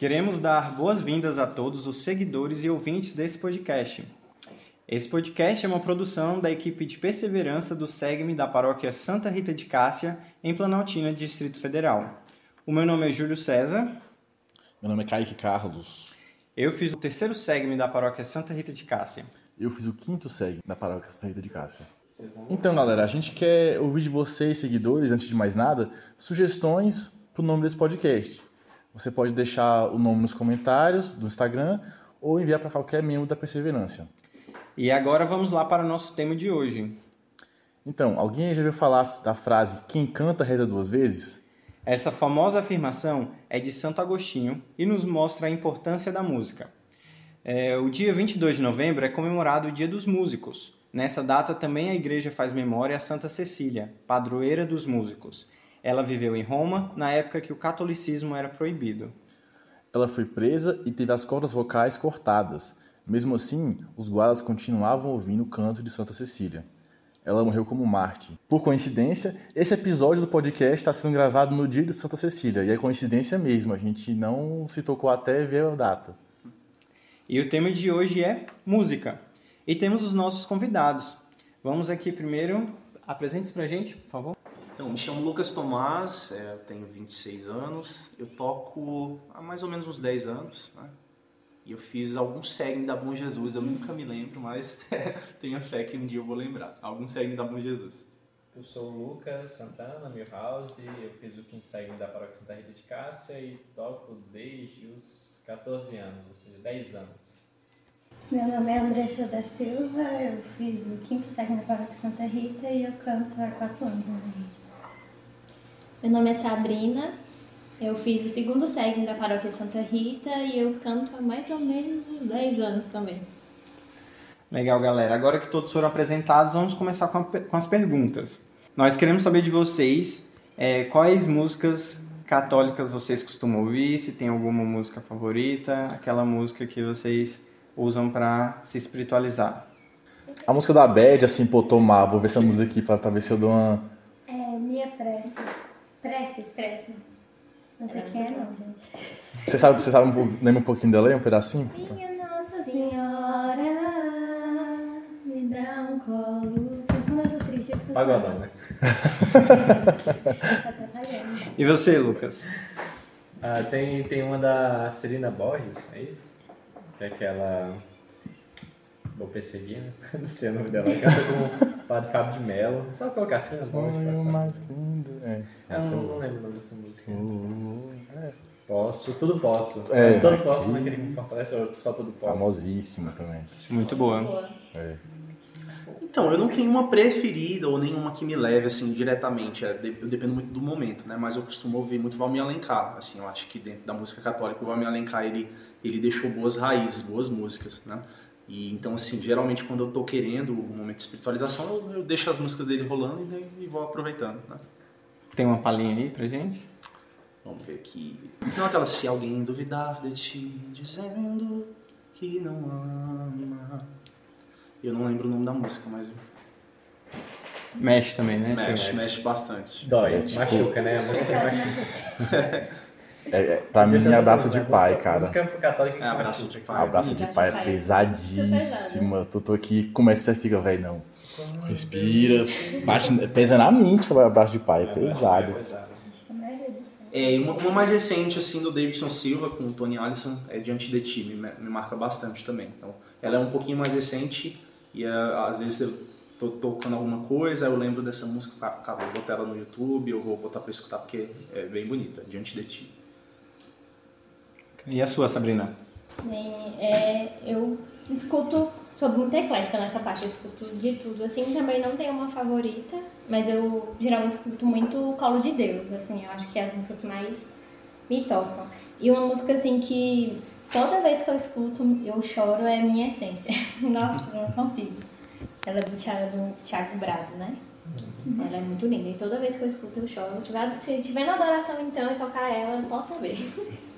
Queremos dar boas-vindas a todos os seguidores e ouvintes desse podcast. Esse podcast é uma produção da equipe de perseverança do SEGME da paróquia Santa Rita de Cássia, em Planaltina, Distrito Federal. O meu nome é Júlio César. Meu nome é Kaique Carlos. Eu fiz o terceiro SEGME da paróquia Santa Rita de Cássia. Eu fiz o quinto SEG da paróquia Santa Rita de Cássia. Então, galera, a gente quer ouvir de vocês, seguidores, antes de mais nada, sugestões para o nome desse podcast. Você pode deixar o nome nos comentários do Instagram ou enviar para qualquer membro da Perseverança. E agora vamos lá para o nosso tema de hoje. Então, alguém já ouviu falar da frase quem canta reza duas vezes? Essa famosa afirmação é de Santo Agostinho e nos mostra a importância da música. É, o dia 22 de novembro é comemorado o Dia dos Músicos. Nessa data também a igreja faz memória a Santa Cecília, padroeira dos músicos. Ela viveu em Roma na época que o catolicismo era proibido. Ela foi presa e teve as cordas vocais cortadas. Mesmo assim, os guardas continuavam ouvindo o canto de Santa Cecília. Ela morreu como Marte. Por coincidência, esse episódio do podcast está sendo gravado no dia de Santa Cecília. E é coincidência mesmo, a gente não se tocou até ver a data. E o tema de hoje é música. E temos os nossos convidados. Vamos aqui primeiro, apresente-se pra gente, por favor. Então, me chamo Lucas Tomás, é, tenho 26 anos, eu toco há mais ou menos uns 10 anos, né? E eu fiz algum segme da Bom Jesus, eu nunca me lembro, mas tenho fé que um dia eu vou lembrar. Algum segme da Bom Jesus. Eu sou o Lucas Santana, Milhouse, eu fiz o quinto segme da Paróquia Santa Rita de Cássia e toco desde os 14 anos, ou seja, 10 anos. Meu nome é Andressa da Silva, eu fiz o quinto segme da Paróquia Santa Rita e eu canto há 4 anos na igreja. Meu nome é Sabrina, eu fiz o segundo segme da Paróquia Santa Rita e eu canto há mais ou menos uns 10 anos também. Legal, galera. Agora que todos foram apresentados, vamos começar com, a, com as perguntas. Nós queremos saber de vocês é, quais músicas católicas vocês costumam ouvir, se tem alguma música favorita, aquela música que vocês usam para se espiritualizar. A música da Bad, assim, pô, tomar, vou ver essa música aqui pra, pra ver se eu dou uma. É minha prece. Prece, prece. Não sei quem é não, gente. Você sabe, você sabe um pouco, lembra um pouquinho dela aí, um pedacinho? Minha Nossa Senhora, me dá um colo. Sempre quando eu tô triste, eu Pagodão, ela. né? Tá. E você, Lucas? Ah, tem, tem uma da Celina Borges, é isso? Que é aquela. Vou perseguir, né? Não sei o nome dela. Ela canta com o Padre Fábio de Mello. Só colocar Celina Borges. Sonho cá. mais lindo. É, Eu não, não lembro o nome dessa música. é. Posso, tudo posso. É, tudo aqui- posso naquele que me fortalece, ou só tudo posso. Famosíssima também. Muito boa. É. Então, eu não tenho uma preferida ou nenhuma que me leve, assim, diretamente. É, de- eu dependo muito do momento, né? Mas eu costumo ouvir muito Valmir Alencar. Assim, eu acho que dentro da música católica, o Valmir Alencar, ele, ele deixou boas raízes, boas músicas, né? E, então, assim, geralmente quando eu tô querendo um momento de espiritualização, eu, eu deixo as músicas dele rolando e, e vou aproveitando, né? Tem uma palhinha aí pra gente? Vamos ver aqui. Então aquela se alguém duvidar de ti, dizendo que não ama. Eu não lembro o nome da música, mas Mexe também, né? mexe, mexe bastante. Dói, É, tipo- machuca, né? A música machuca. É, é, pra mim, é abraço de pai, cara. É, abraço de pai. Abraço de pai é pesadíssima. Tu tô aqui, começa e fica, velho, não. Respira, bate, pesa na mente o abraço de pai, é pesado. Dos É, uma, uma mais recente, assim, do Davidson Silva com o Tony Allison, é Diante de Ti, me, me marca bastante também. Então, ela é um pouquinho mais recente e ah, às vezes eu tô tocando alguma coisa, eu lembro dessa música, ca- cara, vou botar ela no YouTube, eu vou botar pra escutar porque é bem bonita, Diante de Ti. E a sua, Sabrina? Bem, é, eu escuto, sou muito eclética nessa parte, eu escuto de tudo, assim, também não tenho uma favorita, mas eu geralmente escuto muito o Colo de Deus, assim, eu acho que é as músicas mais me tocam. E uma música, assim, que toda vez que eu escuto eu choro é Minha Essência. Nossa, eu não consigo. Ela é do Thiago, do Thiago Brado, né? Ela é muito linda. E toda vez que eu escuto eu choro. Se tiver, se tiver na adoração então e tocar ela, eu posso ver.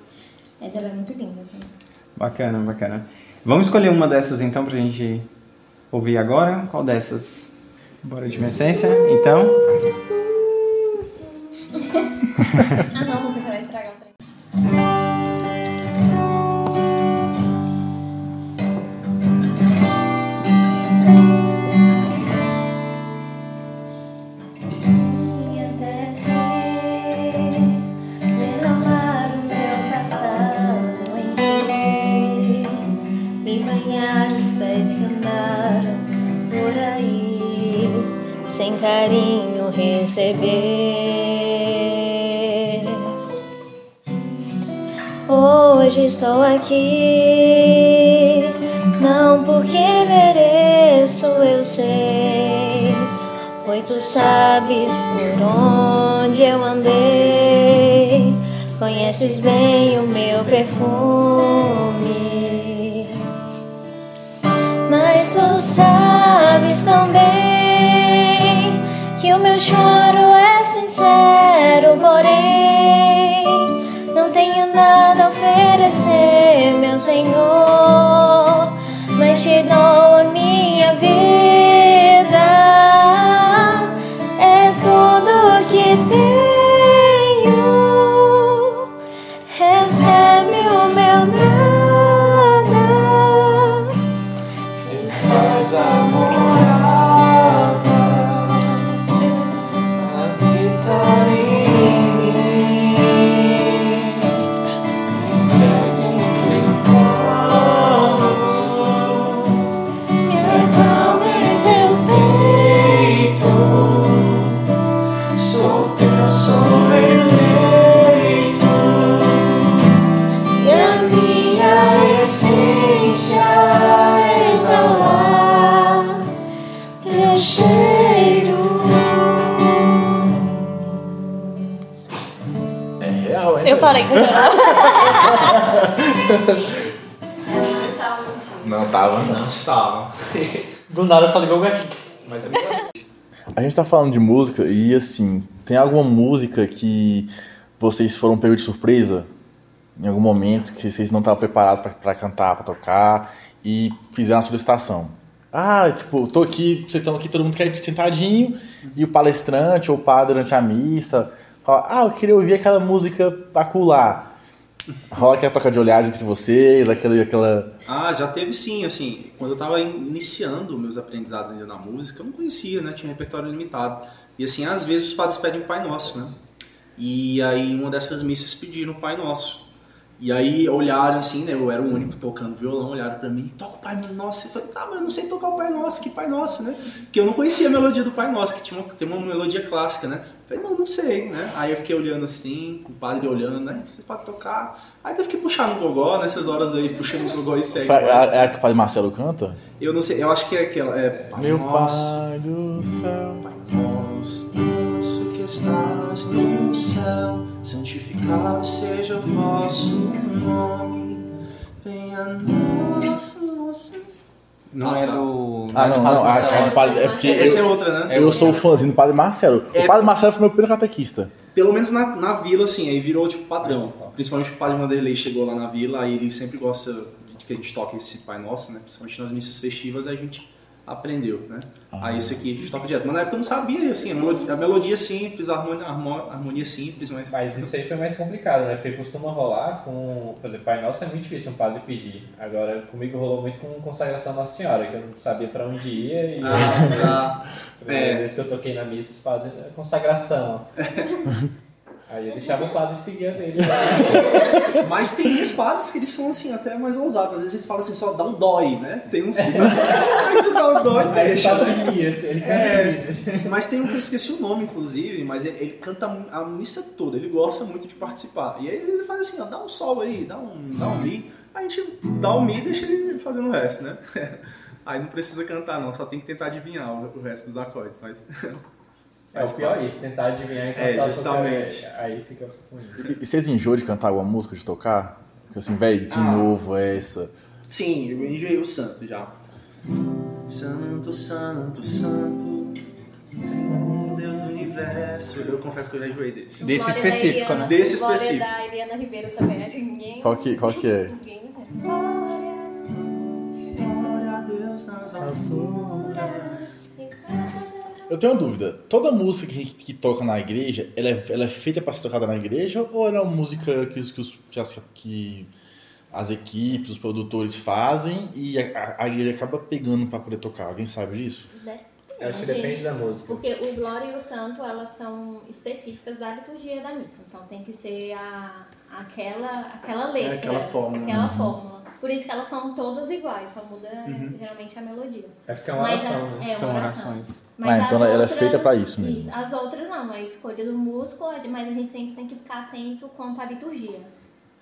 Mas ela é muito linda também. Bacana, bacana. Vamos escolher uma dessas então pra gente ouvir agora. Qual dessas? Bora de minha essência, então. sem carinho receber. Hoje estou aqui, não porque mereço, eu sei, pois tu sabes por onde eu andei, conheces bem o meu perfume. Mas tu sabes também meu choro é sincero, porém não tenho nada Não tava, não. Não está. Do nada só ligou o gatinho. Mas é bem A gente tá falando de música e assim, tem alguma música que vocês foram pegos de surpresa? Em algum momento que vocês não estavam preparados pra- pra cantar, pra tocar e fizeram a solicitação? Ah, tipo, tô aqui, vocês estão aqui, todo mundo quer sentadinho e o palestrante ou o padre durante a missa fala: Ah, eu queria ouvir aquela música acular. Rola aquela troca de olhares entre vocês, aquela. aquela... Ah, já teve sim, assim, quando eu tava in- iniciando meus aprendizados ainda na música, eu não conhecia, né, tinha um repertório limitado. E assim, às vezes os padres pedem o Pai Nosso, né? E aí uma dessas missas pediram o Pai Nosso. E aí olharam assim, né, eu era o único tocando violão, olharam pra mim, toca o Pai Nosso. Eu falei, tá, mas eu não sei tocar o Pai Nosso, que Pai Nosso, né? Porque eu não conhecia a melodia do Pai Nosso, que tinha uma, tem uma melodia clássica, né? Eu falei, não, não sei, né? Aí eu fiquei olhando assim, o padre olhando, né? Você pode tocar. Aí teve que puxar no gogó, nessas horas aí, puxando no gogó e segue. É a que o padre Marcelo canta? Eu não sei, eu acho que é aquela. É, Pai Meu Nosso, Pai do céu. Pai Nosso, nosso que estás no céu, santificado seja o vosso nome. Venha nosso, nosso. Não Ah, é do. Ah, não, não. A, a do padre, é porque Essa é eu, outra, né? eu sou o fãzinho do padre Marcelo. É- O padre Marcelo foi meu primeiro catequista. Pelo menos na, na vila, assim, aí virou tipo padrão. Principalmente o padre Vanderlei chegou lá na vila, aí ele sempre gosta de que a gente toque esse Pai Nosso, né? Principalmente nas missas festivas, aí a gente aprendeu, né? Aí isso aqui a gente toca direto. Mas na época eu não sabia, assim, a melodia, a melodia simples, a harmonia, a harmo- a harmonia simples, mas... Mas isso aí foi mais complicado, né? Porque costuma rolar com. Por exemplo, Pai Nosso é muito difícil um padre pedir. Agora, comigo rolou muito com consagração Nossa Senhora, que eu não sabia pra onde ia e. Ah, tá. primeira É. vez que eu toquei na missa, os padres. Consagração. Aí eu deixava o padre seguir a dele. Mas tem uns padres que eles são assim, até mais ousados. Às vezes eles falam assim, só dá um dói, né? Tem uns que aí tu dá um dói, Aí ele deixa. só dormia, assim, ele É. canta Mas tem um que eu esqueci o nome, inclusive, mas ele, ele canta a missa toda, ele gosta muito de participar. E aí ele faz assim, ó, dá um sol aí, dá um, dá um mi. Aí a gente dá um mi e deixa ele fazendo o resto, né? Aí não precisa cantar não, só tem que tentar adivinhar o resto dos acordes, mas... É o pior isso, tentar adivinhar enquanto É, tá justamente. Aí fica ruim. E, e vocês enjoam de cantar alguma música, de tocar? Porque assim, velho, de Ah. novo essa. Sim, eu enjoei o santo já. Santo, santo, santo, Senhor Deus do universo. Eu confesso que eu já enjoei desse. Desse específico, Eliana- né? Desse Glória específico. da Eliana Ribeiro também, que ninguém. Qual que, qual que é? Ninguém né? Glória a Deus nas alturas. Eu tenho uma dúvida. Toda música que, que toca na igreja, ela é, ela é feita pra ser tocada na igreja ou ela é uma música que, os- que, os- que as, que as equipes, os produtores fazem e a, a igreja acaba pegando pra poder tocar? Alguém sabe disso? Eu acho que Sim. depende da música. Porque o Glória e o Santo, elas são específicas da liturgia da missa. Então tem que ser a, aquela, aquela letra. aquela fórmula. Aquela fórmula. Por isso que elas são todas iguais, só muda geralmente a melodia. É porque é uma Mas a- oração, né? é São uma oração. orações. Mas Ah, então as ela- é feita pra isso mesmo. Isso. As outras não, a escolha do músico, mas a gente sempre tem que ficar atento quanto à liturgia.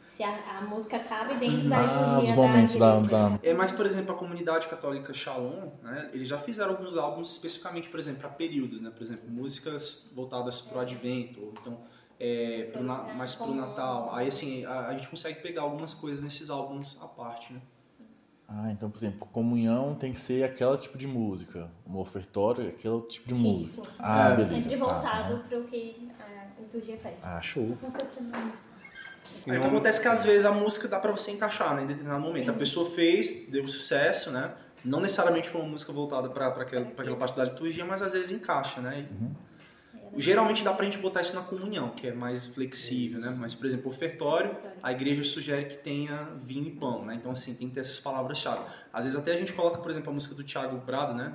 Se a, a música cabe dentro da Ah, liturgia dos momentos da, igreja. da... É, mas, por exemplo, a comunidade católica Shalom, né, eles já fizeram alguns álbuns especificamente, por exemplo, para períodos, né? Por exemplo, músicas voltadas para o Advento, ou então é, pro na, mais para o Natal. Aí, assim, a, a gente consegue pegar algumas coisas nesses álbuns à parte, né? Ah, então, por exemplo, comunhão tem que ser aquele tipo de música. Um ofertório é aquele tipo de Sim, música. sim. Ah, É, beleza. Sempre Tá. voltado para o que a liturgia pede. Ah, show. Aí o que acontece é que às vezes a música dá pra você encaixar, né, em determinado momento. Sim. A pessoa fez, deu sucesso, né? Não necessariamente foi uma música voltada pra pra aquela, pra aquela parte da liturgia, mas às vezes encaixa, né? E, Geralmente dá pra gente botar isso na comunhão, que é mais flexível, né? Mas, por exemplo, ofertório, a igreja sugere que tenha vinho e pão, né? Então, assim, tem que ter essas palavras-chave. Às vezes até a gente coloca, por exemplo, a música do Tiago Brado, né?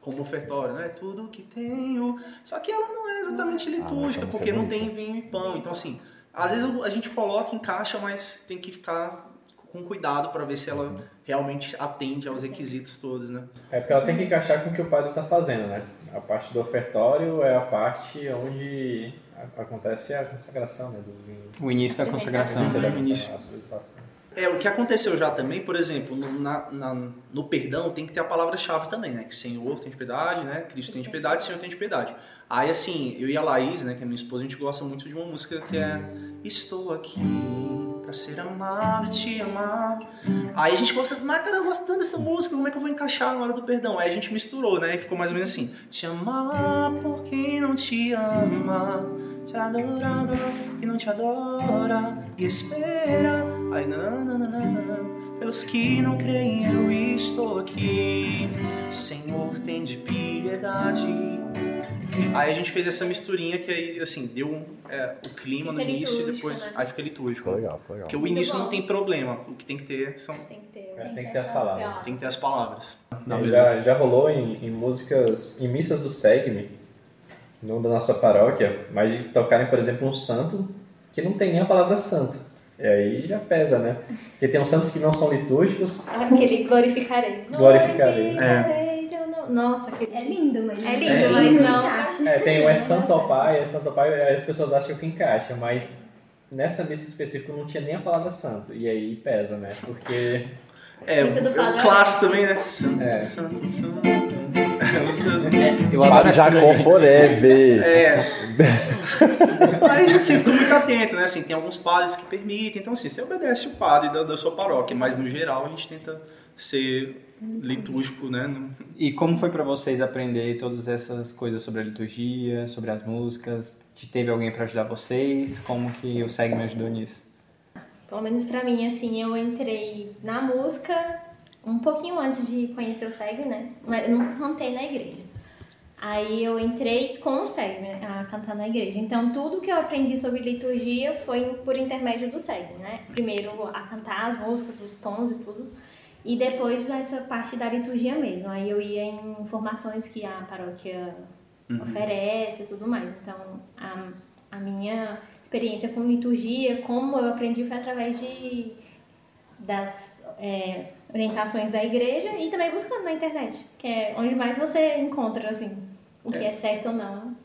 Como ofertório, né? Tudo que tenho. Só que ela não é exatamente essa litúrgica, música porque é não tem vinho e pão. Então, assim, às vezes a gente coloca, encaixa, mas tem que ficar com cuidado para ver se ela realmente atende aos requisitos todos, né? É porque ela tem que encaixar com o que o padre está fazendo, né? A parte do ofertório é a parte onde acontece a consagração, né? Do vinho. O início da consagração. Início da consagra- apresentação. É, o que aconteceu já também, por exemplo, no, na- na- no perdão tem que ter a palavra-chave também, né? Que Senhor tem de piedade, né? Cristo tem de piedade, Senhor tem de piedade. Aí, assim, eu e a Laís, né, que é minha esposa, a gente gosta muito de uma música que é Estou aqui pra ser amado e te amar. Aí a gente gosta, mas cara, eu gosto tanto dessa música, como é que eu vou encaixar na hora do perdão? Aí a gente misturou, né? E ficou mais ou menos assim: Te amar por quem não te ama, te adorar e não te adora, e espera. Aí, nananana, pelos que não creem, eu estou aqui. Senhor, tem de piedade. Aí a gente fez essa misturinha que aí, assim, deu é, o clima no Fica início e depois. né? Aí fica litúrgico. Ficou legal, ficou legal. Porque o início bom. não tem problema. O que tem que ter são. Tem que ter, É, tem que ter as palavras. Tem que ter as palavras. Não, já, já rolou em, em músicas, em missas do Segme, não da nossa paróquia, mas de tocarem, por exemplo, um santo que não tem nem a palavra santo. E aí já pesa, né? Porque tem uns santos que não são litúrgicos. Aquele glorificarei. Glorificarei. Glorificarei teu Nossa, aquele... É lindo, mas É lindo, não mas não- encaixa. É, tem o é Santo ao Pai, é Santo ao Pai, aí as pessoas acham que encaixa, mas nessa missa específica não tinha nem a palavra santo. E aí pesa, né? Porque. É, o clássico também, né? É. Eu adoro Jacó. Forever. É. Aí a gente sempre fica muito atento, né? Assim, tem alguns padres que permitem. Então, assim, você obedece o padre da, da sua paróquia, mas no geral a gente tenta ser litúrgico, né? E como foi pra vocês aprender todas essas coisas sobre a liturgia, sobre as músicas? Te- Teve alguém pra ajudar vocês? Como que o SEG me ajudou nisso? Pelo menos pra mim, assim, eu entrei na música um pouquinho antes de conhecer o SEG, né? Mas eu nunca cantei na igreja. Aí eu entrei com o SEG, né? A cantar na igreja. Então, tudo que eu aprendi sobre liturgia foi por intermédio do SEG, né? Primeiro a cantar as músicas, os tons e tudo. E depois essa parte da liturgia mesmo. Aí eu ia em formações que a paróquia oferece e tudo mais. Então, a, a minha experiência com liturgia, como eu aprendi, foi através de das é, orientações da igreja e também buscando na internet, que é onde mais você encontra assim o que é, certo ou não.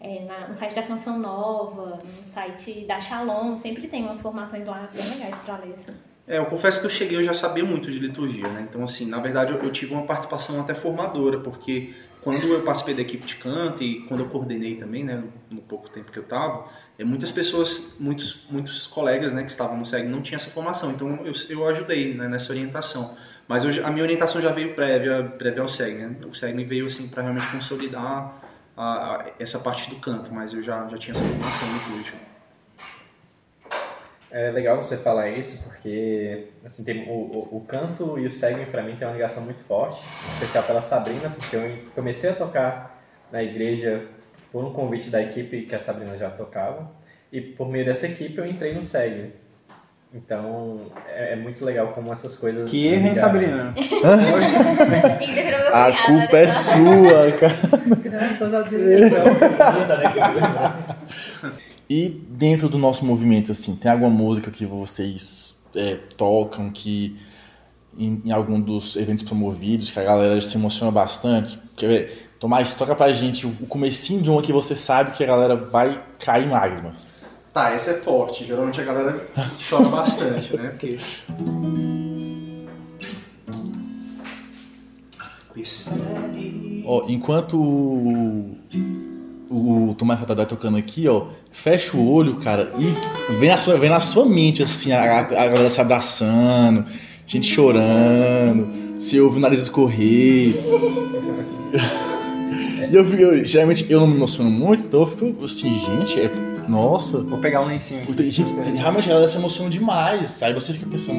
É, na- no site da Canção Nova, no site da Shalom, sempre tem umas formações lá bem legais para ler. Assim. É, eu confesso que eu cheguei, eu já sabia muito de liturgia, né? Então, assim, na verdade eu, eu tive uma participação até formadora, porque quando eu participei da equipe de canto e quando eu coordenei também, né, no, no pouco tempo que eu tava, é, muitas pessoas, muitos, muitos colegas, né, que estavam no SEG não tinham essa formação, então eu, eu ajudei né, nessa orientação. Mas eu, a minha orientação já veio prévia, prévia ao SEG, né? O SEG veio, assim, para realmente consolidar a- a- essa parte do canto, mas eu já, já tinha essa formação litúrgica. É legal você falar isso porque assim, tem, o, o, o canto e o segme para mim tem uma ligação muito forte, em especial pela Sabrina, porque eu comecei a tocar na igreja por um convite da equipe que a Sabrina já tocava e por meio dessa equipe eu entrei no segme. Então é, é muito legal como essas coisas. Que erro, hein. Sabrina? A cunhado, culpa né? é sua, cara. Graças a Deus. E dentro do nosso movimento, assim, tem alguma música que vocês é, tocam, que em, em algum dos eventos promovidos, que a galera se emociona bastante. Quer ver? Tomás, toca pra gente o comecinho de uma que você sabe que a galera vai cair em lágrimas. Tá, essa é forte. Geralmente a galera chora bastante, né? Porque. Ó, enquanto o, o Tomás Ratadá tocando aqui, ó, fecha o olho, cara, e vem na sua, vem na sua mente, assim, a, a galera se abraçando, gente chorando, você ouve o nariz escorrer. E eu, fico- eu- geralmente eu não me emociono muito, então eu fico assim, gente, é. Nossa. Vou pegar um lencinho aqui. Tem gente- tem- realmente a galera se emociona demais. Aí você fica pensando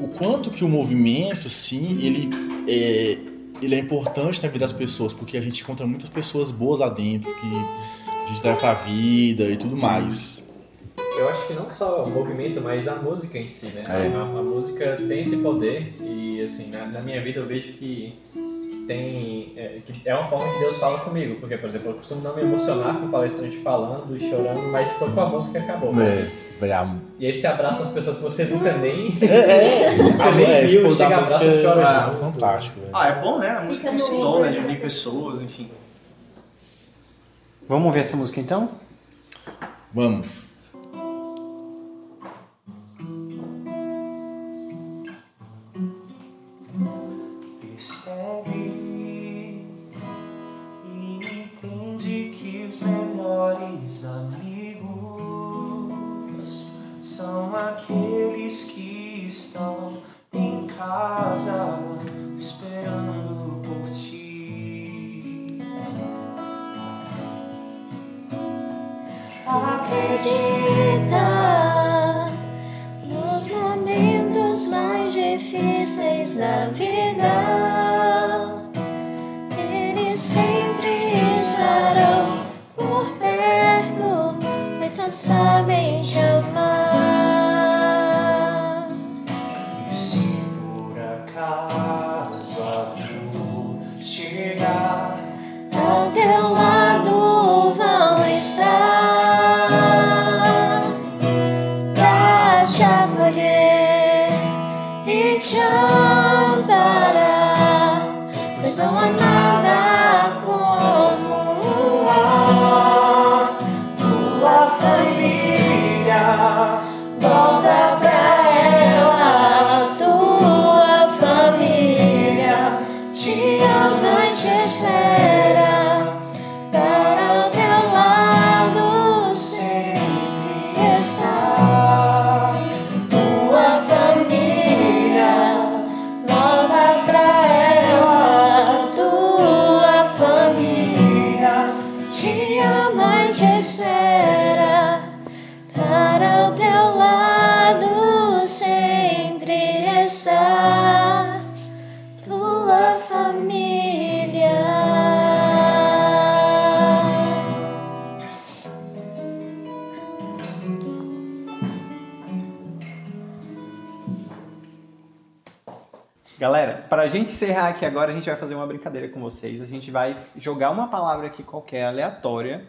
o quanto que o movimento, assim, ele é, ele é importante na vida das pessoas, porque a gente encontra muitas pessoas boas lá dentro, que a gente leva pra vida e tudo mais. Eu acho que não só o movimento, mas a música em si, né? É. A, a música tem esse poder e, assim, na, na minha vida eu vejo que tem... É, que é uma forma que Deus fala comigo. Porque, por exemplo, eu costumo não me emocionar com o palestrante falando e chorando, mas tocou a música e acabou. É, E aí você abraça as pessoas que você nunca nem... é, nunca nem é, esse viu, chega, abraça e chora é junto. fantástico, velho. Ah, é bom, né? A música tem esse dom, né? De unir pessoas, enfim. Vamos ver essa música então? Vamos. Hak Ecik'ten tua Galera, pra gente encerrar aqui agora, a gente vai fazer uma brincadeira com vocês. A gente vai jogar uma palavra aqui qualquer, aleatória.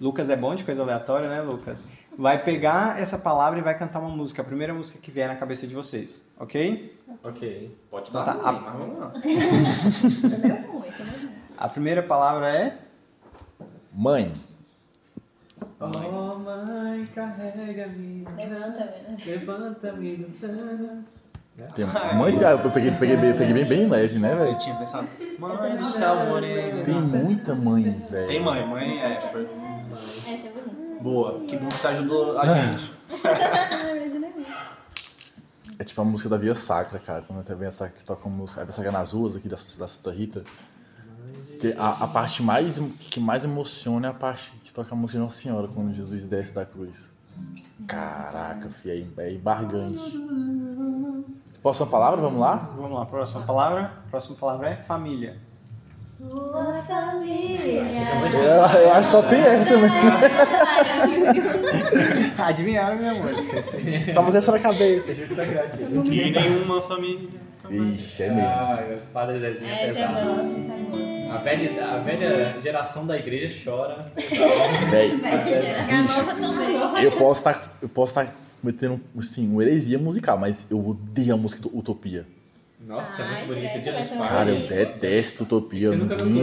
Lucas é bom de coisa aleatória, né, Lucas? Vai pegar essa palavra e vai cantar uma música, a primeira música que vier na cabeça de vocês, ok? Ok. pode dar Tá, ruim, a- mas vamos lá. A primeira palavra é. Mãe. Oh, mãe, carrega-me. Levanta, velho. Levanta-me do tana. Tem mãe, eu peguei, peguei, bem- peguei bem, bem leve, né, Eu velho? tinha pensado, mãe do céu, morena. Tem muita mãe, velho. Tem mãe, mãe é, foi Essa é bonita. boa. Que bom que você ajudou a gente. É tipo a música da Via Sacra, cara. Quando até vem essa que toca a música, a Via Sacra nas ruas aqui da, da Santa Rita. A, a parte mais, que mais emociona é a parte que toca a música de Nossa Senhora, quando Jesus desce da cruz. Caraca, fi, é, é embargante. Próxima palavra, vamos lá? Vamos lá, próxima palavra. Próxima palavra é família. Tua família. Eu, eu acho que só tem essa também. Adivinharam minha música. Tava com essa na cabeça. Tá. E nenhuma família. Ixi, é mesmo. Ah, os padres Zezinho é é pesado. é. A velha, a velha geração da igreja chora. Velho, E a nova também. eu posso estar eu posso tá cometendo assim, uma heresia musical, mas eu odeio a música Utopia. Nossa, é Ai, muito bonita. Dia dos essa pais. Cara, eu detesto Utopia. Você nunca viu.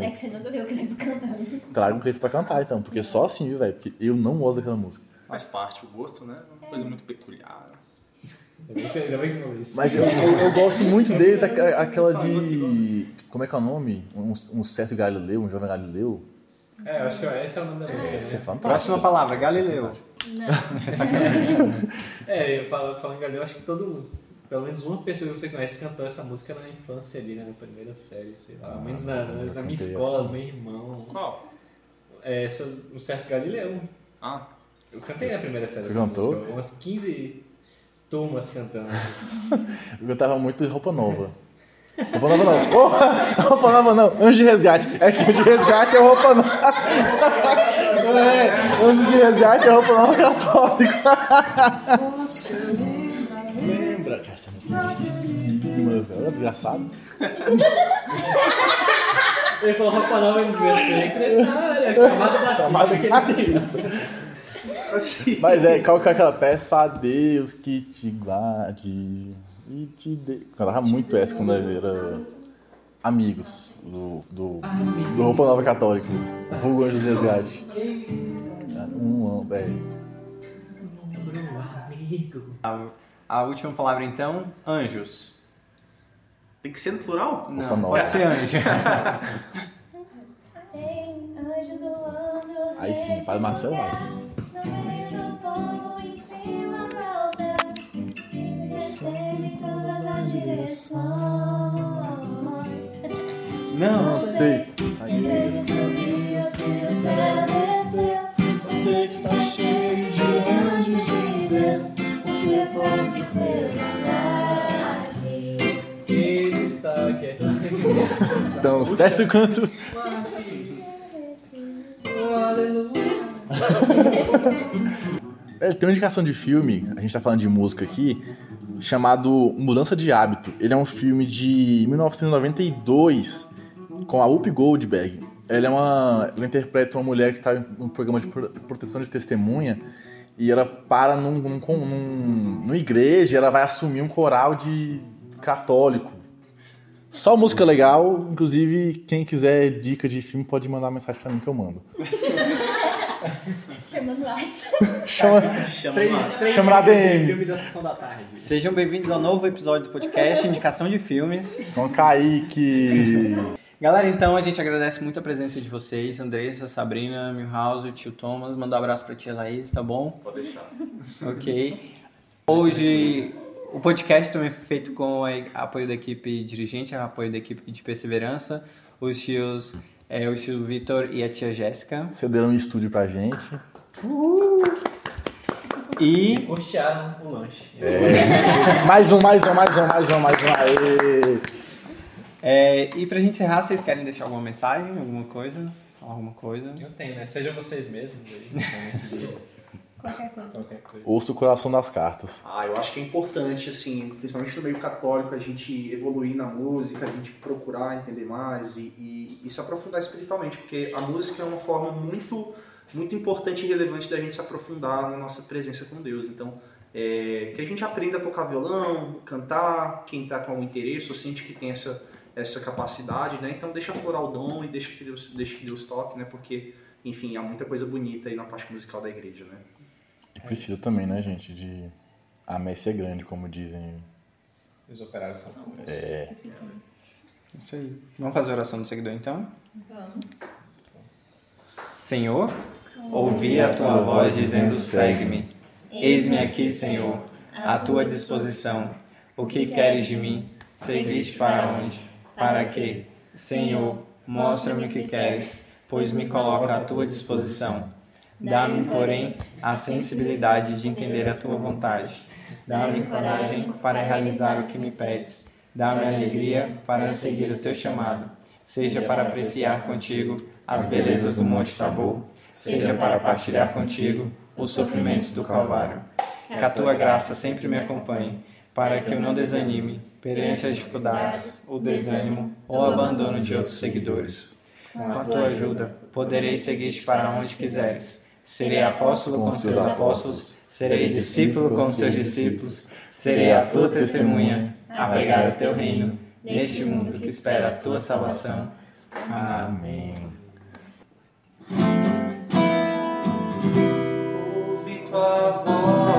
É que você nunca viu o Cleiton cantando. Traga um Cleiton pra cantar, então, porque só assim, viu, velho? Porque eu não gosto daquela música. Faz parte o gosto, né? Uma coisa muito peculiar. Ainda bem que isso. Mas eu, eu, eu gosto muito dele, daquela aquela de. Como é que é o nome? Um, um certo Galileu, um jovem Galileu. É, eu acho que esse é o nome da música. Isso é né? fantástico. Próxima palavra, Galileu. É, eu falo, falando em Galileu, acho que todo mundo, pelo menos uma pessoa que você conhece cantou essa música na infância ali, né, na primeira série, sei lá. Pelo menos na, na, na minha escola, no meu irmão. Qual? É, essa, um certo Galileu. Ah, Eu cantei na primeira série Você cantou? música, umas 15 turmas cantando. Eu gostava muito de roupa nova. Roupa nova não. Oh, roupa nova não. Anjo de resgate. É que anjo de resgate é roupa nova. É, anjo de resgate é roupa nova católica. Lembra? Cara, essa música é dificílima, velho. Olha, desgraçado. Ele falou roupa nova em inglês, secretária, camada batista. Camada batista. Mas é, qual que é aquela peça a Deus que te guarde e te dê. Cantava muito essa quando eu era amigos do, do, do Roupa Nova Católica, vulgo Anjo de Resgate. Um, um, é. A última palavra então, anjos. tem que ser no plural? Não, nova. pode ser anjo. Anjos. Aí sim, Padre Marcelo vai. Direções. Não, sei. Só sei que está cheio de anjos de Deus. Pensar que Ele está aqui. Tão certo quanto. Velho, tem uma indicação de filme, a gente tá falando de música aqui, chamado Mudança de Hábito. Ele é um filme de 1992 com a Whoopi Goldberg. Ela é uma, ela interpreta uma mulher que tá num programa de pro- proteção de testemunha e ela para num, num, num, numa igreja, ela vai assumir um coral de católico. Só música legal, inclusive quem quiser dica de filme pode mandar mensagem pra mim que eu mando. Chamando WhatsApp. Chama, Chama lá. chama na DM. Filme da sessão da tarde. Sejam bem-vindos ao novo episódio do podcast Indicação de Filmes. com Kaique. Galera, então a gente agradece muito a presença de vocês, Andressa, Sabrina, Milhouse, o tio Thomas. Manda um abraço pra tia Laís, tá bom? Pode deixar. Ok. Hoje o podcast também foi feito com o apoio da equipe dirigente, apoio da equipe de perseverança, os tios, é, o tio Vitor e a tia Jéssica. Cederam um estúdio pra gente. E Custearam o lanche. Mais um, mais um, mais um, mais um, mais um. Aê. É, e pra gente encerrar, vocês querem deixar alguma mensagem, alguma coisa? Falar alguma coisa? Eu tenho, né? Sejam vocês mesmos aí, Qualquer coisa. qualquer coisa. Ouça o coração das cartas. Ah, eu acho que é importante, assim, principalmente no meio católico, a gente evoluir na música, a gente procurar entender mais e, e- e se aprofundar espiritualmente, porque a música é uma forma muito, muito importante e relevante da gente se aprofundar na nossa presença com Deus. Então, é, que a gente aprenda a tocar violão, cantar, quem está com algum interesse ou sente que tem essa, essa capacidade, né? Então, deixa florar o dom e deixa que Deus, deixa que Deus toque, né? Porque, enfim, há muita coisa bonita aí na parte musical da igreja, né? E precisa também, né, gente, de... A messe é grande, como dizem. Os operários são É, Isso aí. Vamos fazer a oração do seguidor então? Vamos. Senhor, ouvi a tua voz dizendo: segue-me. Eis-me aqui, Senhor, à tua disposição. O que queres de mim? Seguiste para onde? Para quê? Senhor, mostra-me o que queres, pois me coloca à tua disposição. Dá-me, porém, a sensibilidade de entender a tua vontade. Dá-me coragem para realizar o que me pedes. Dá-me alegria para seguir o teu chamado. Seja para apreciar contigo as belezas do Monte Tabor, seja para partilhar contigo os sofrimentos do Calvário. Que a tua graça sempre me acompanhe, para que eu não desanime perante as dificuldades, o desânimo ou o abandono de outros seguidores. Com a tua ajuda, poderei seguir-te para onde quiseres. Serei apóstolo com os teus apóstolos, Serei discípulo com seus discípulos, serei a tua testemunha, a pregar o teu reino, neste mundo que espera a tua salvação. Amém. Tua voz